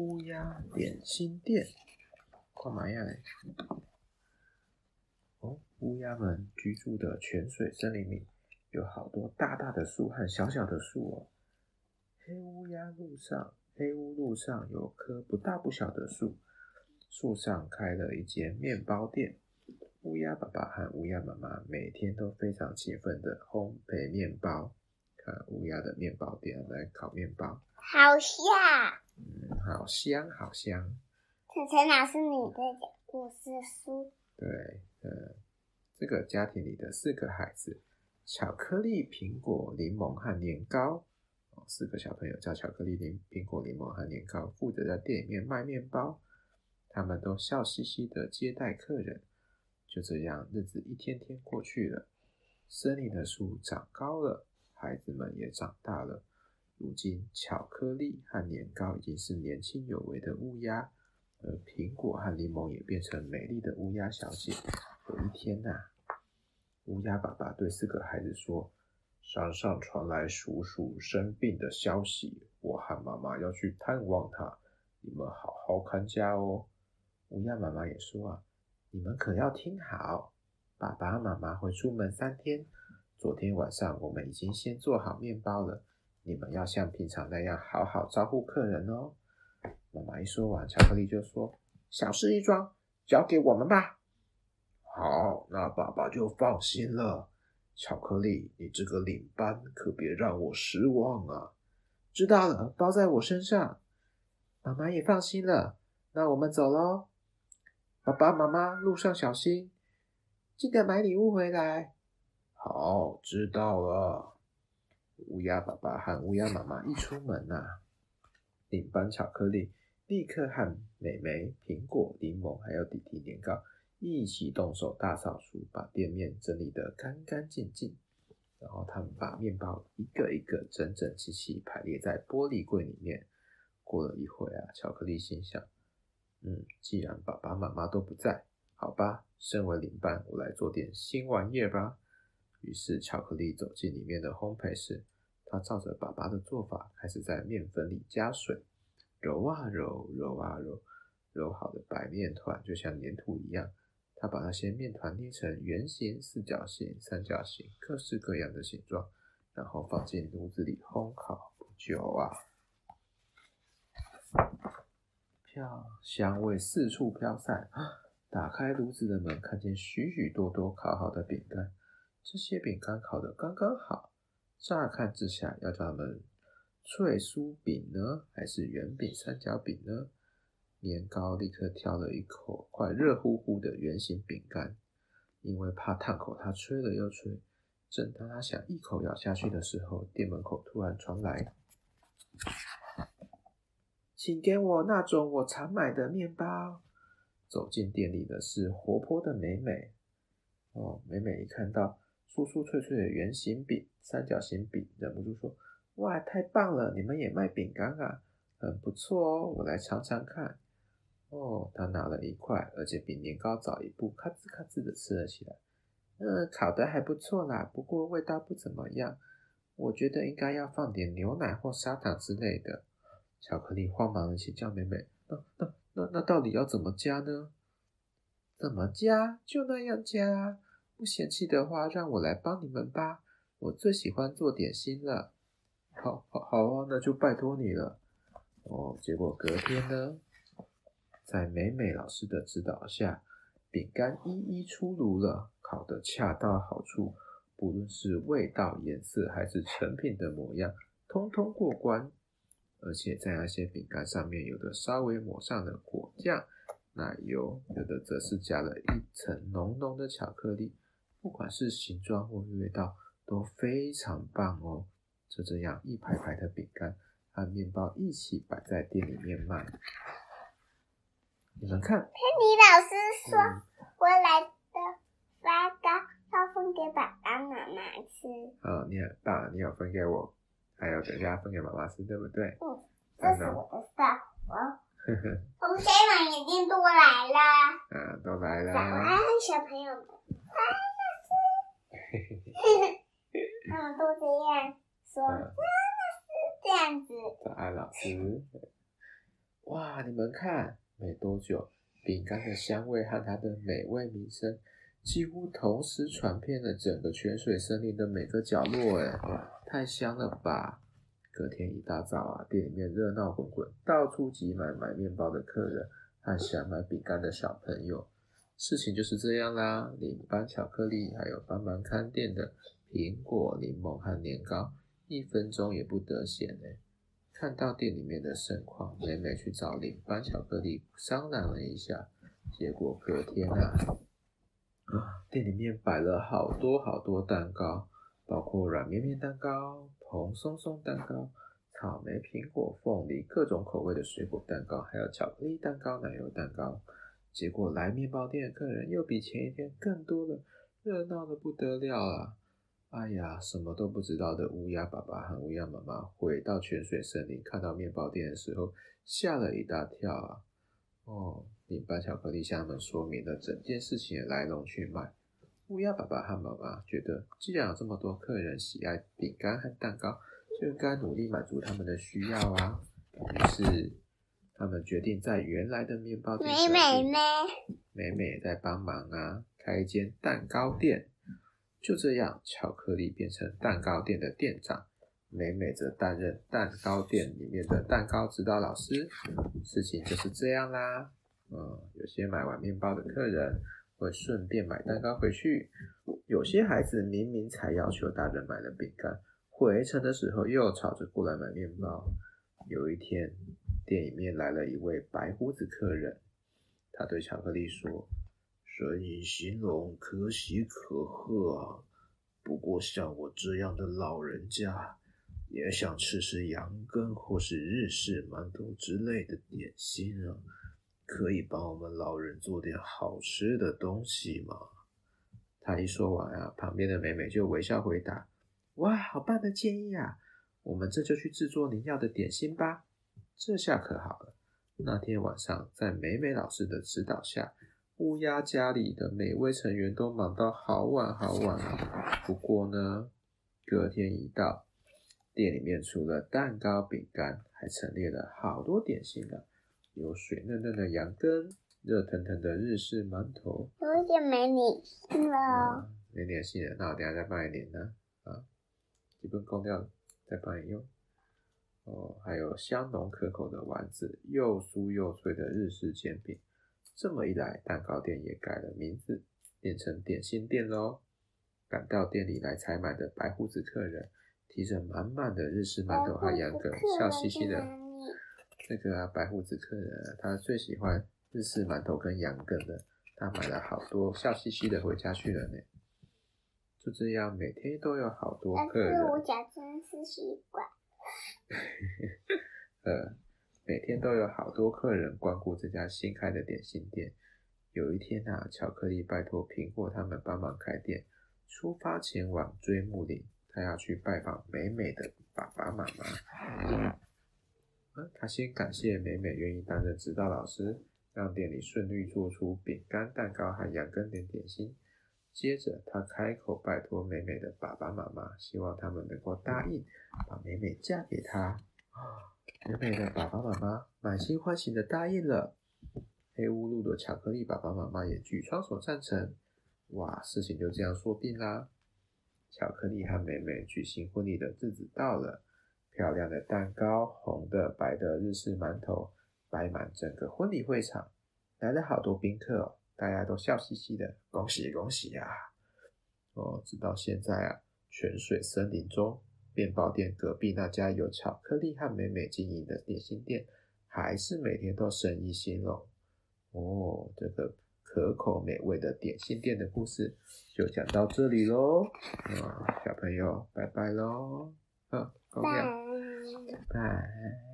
乌鸦点心店，干嘛呀？哦，乌鸦们居住的泉水森林里有好多大大的树和小小的树哦。黑乌鸦路上，黑乌路上有棵不大不小的树，树上开了一间面包店。乌鸦爸爸和乌鸦妈妈每天都非常勤奋的烘焙面包。看乌鸦的面包店来烤面包，好香，嗯，好香，好香。晨晨老师，你在讲故事书？对，呃，这个家庭里的四个孩子，巧克力、苹果、柠檬和年糕，哦，四个小朋友叫巧克力、苹苹果、柠檬和年糕，负责在店里面卖面包。他们都笑嘻嘻的接待客人。就这样，日子一天天过去了。森林的树长高了，孩子们也长大了。如今，巧克力和年糕已经是年轻有为的乌鸦，而苹果和柠檬也变成美丽的乌鸦小姐。有一天呐、乌鸦爸爸对四个孩子说：“山上传来叔叔生病的消息，我和妈妈要去探望他，你们好好看家哦。”乌鸦妈妈也说：“啊。”你们可要听好，爸爸妈妈会出门三天。昨天晚上我们已经先做好面包了，你们要像平常那样好好招呼客人哦。妈妈一说完，巧克力就说：“小事一桩，交给我们吧。”好，那爸爸就放心了。巧克力，你这个领班可别让我失望啊！知道了，包在我身上。妈妈也放心了，那我们走喽。爸爸妈妈，路上小心，记得买礼物回来。好，知道了。乌鸦爸爸和乌鸦妈妈一出门呐、啊，领班巧克力立刻和美眉苹果、柠檬还有弟弟年糕一起动手大扫除，把店面整理得干干净净。然后他们把面包一个一个整整齐齐排列在玻璃柜里面。过了一会啊，巧克力心想。嗯，既然爸爸妈妈都不在，好吧，身为领班，我来做点新玩意儿吧。于是，巧克力走进里面的烘焙室，他照着爸爸的做法，开始在面粉里加水，揉啊揉，揉啊揉，揉好的白面团就像粘土一样。他把那些面团捏成圆形、四角形、三角形，各式各样的形状，然后放进炉子里烘烤。不久啊。飘，香味四处飘散。打开炉子的门，看见许许多多烤好的饼干。这些饼干烤得刚刚好，乍看之下，要叫它们脆酥饼呢，还是圆饼三角饼呢？年糕立刻挑了一口快热乎乎的圆形饼干，因为怕烫口，它吹了又吹。正当他想一口咬下去的时候，店门口突然传来。请给我那种我常买的面包。走进店里的是活泼的美美。哦，美美一看到酥酥脆脆的圆形饼、三角形饼，忍不住说：“哇，太棒了！你们也卖饼干啊？很不错哦，我来尝尝看。”哦，他拿了一块，而且比年糕早一步，咔吱咔吱的吃了起来。嗯，烤得还不错啦，不过味道不怎么样。我觉得应该要放点牛奶或砂糖之类的。巧克力慌忙的请教妹妹：“那、那、那、那到底要怎么加呢？怎么加？就那样加！不嫌弃的话，让我来帮你们吧。我最喜欢做点心了。好，好，好啊，那就拜托你了。哦，结果隔天呢，在美美老师的指导下，饼干一一出炉了，烤得恰到好处，不论是味道、颜色还是成品的模样，通通过关。”而且在那些饼干上面，有的稍微抹上了果酱、奶油，有的则是加了一层浓浓的巧克力。不管是形状或味道都非常棒哦。就这样，一排排的饼干和面包一起摆在店里面卖。你们看，佩妮老师说：“嗯、我来的发糕要分给爸爸妈妈吃。”哦，你很棒，你有分给我。还有等一下分给妈妈吃，对不对？嗯，这是我的蛋。我，我们家长眼睛都来了。嗯，都来了。早安，小朋友们。早安，老师。他们都这样说。早安，老师。这样子。早安，老师。哇，哇，你们看，没多久，饼干的香味和它的美味名声几乎同时传遍了整个泉水森林的每个角落。哎，太香了吧！隔天一大早啊，店里面热闹滚滚，到处挤满买面包的客人和想买饼干的小朋友。事情就是这样啦。领班巧克力还有帮忙看店的苹果、柠檬和年糕，一分钟也不得闲呢。看到店里面的盛况，美美去找领班巧克力商量了一下，结果隔天啊，啊，店里面摆了好多好多蛋糕，包括软绵绵蛋糕、蓬松松蛋糕、草莓、苹果、凤梨各种口味的水果蛋糕，还有巧克力蛋糕、奶油蛋糕。结果来面包店的客人又比前一天更多了，热闹得不得了啊！哎呀，什么都不知道的乌鸦爸爸和乌鸦妈妈回到泉水森林，看到面包店的时候，吓了一大跳啊！哦，领班巧克力向他们说明了整件事情的来龙去脉。乌鸦爸爸和妈妈觉得，既然有这么多客人喜爱饼干和蛋糕，就应该努力满足他们的需要啊！于是，他们决定在原来的面包店，美美呢？美美也在帮忙啊，开一间蛋糕店。就这样，巧克力变成蛋糕店的店长，美美则担任蛋糕店里面的蛋糕指导老师。事情就是这样啦。嗯，有些买完面包的客人会顺便买蛋糕回去，有些孩子明明才要求大人买了饼干，回程的时候又吵着过来买面包。有一天，店里面来了一位白胡子客人，他对巧克力说。生意兴隆，可喜可贺啊！不过像我这样的老人家，也想吃吃羊羹或是日式馒头之类的点心啊！可以帮我们老人做点好吃的东西吗？他一说完啊，旁边的美美就微笑回答：“哇，好棒的建议啊！我们这就去制作您要的点心吧。”这下可好了。那天晚上，在美美老师的指导下，乌鸦家里的每位成员都忙到好晚好晚啊！不过呢，隔天一到，店里面除了蛋糕、饼干，还陈列了好多点心呢，有水嫩嫩的羊羹，热腾腾的日式馒头，有点没脸性了。没脸性了，那我等下再帮你连呢。啊，基本空掉了，再帮你用。哦，还有香浓可口的丸子，又酥又脆的日式煎饼。这么一来，蛋糕店也改了名字，变成点心店喽。赶到店里来采买的白胡子客人，提着满满的日式馒头和羊羹，笑嘻嘻的。这个啊，白胡子客人，他最喜欢日式馒头跟羊羹的，他买了好多，笑嘻嘻的回家去了呢。就这样，每天都有好多客人。但是我假装是习惯。呃。每天都有好多客人光顾这家新开的点心店。有一天啊，巧克力拜托苹果他们帮忙开店，出发前往追木林，他要去拜访美美的爸爸妈妈。他先感谢美美愿意担任指导老师，让店里顺利做出饼干、蛋糕和羊羹点点心。接着，他开口拜托美美的爸爸妈妈，希望他们能够答应把美美嫁给他。美美的爸爸妈妈满心欢喜的答应了，黑乌路的巧克力爸爸妈妈也举双手赞成。哇，事情就这样说定啦！巧克力和美美举行婚礼的日子到了，漂亮的蛋糕、红的、白的日式馒头摆满整个婚礼会场，来了好多宾客，大家都笑嘻嘻的，恭喜恭喜呀！哦，直到现在啊，泉水森林中。面包店隔壁那家有巧克力和美美经营的点心店，还是每天都生意兴隆哦。这个可口美味的点心店的故事就讲到这里喽。啊，小朋友，拜拜喽！啊，高亮，拜拜。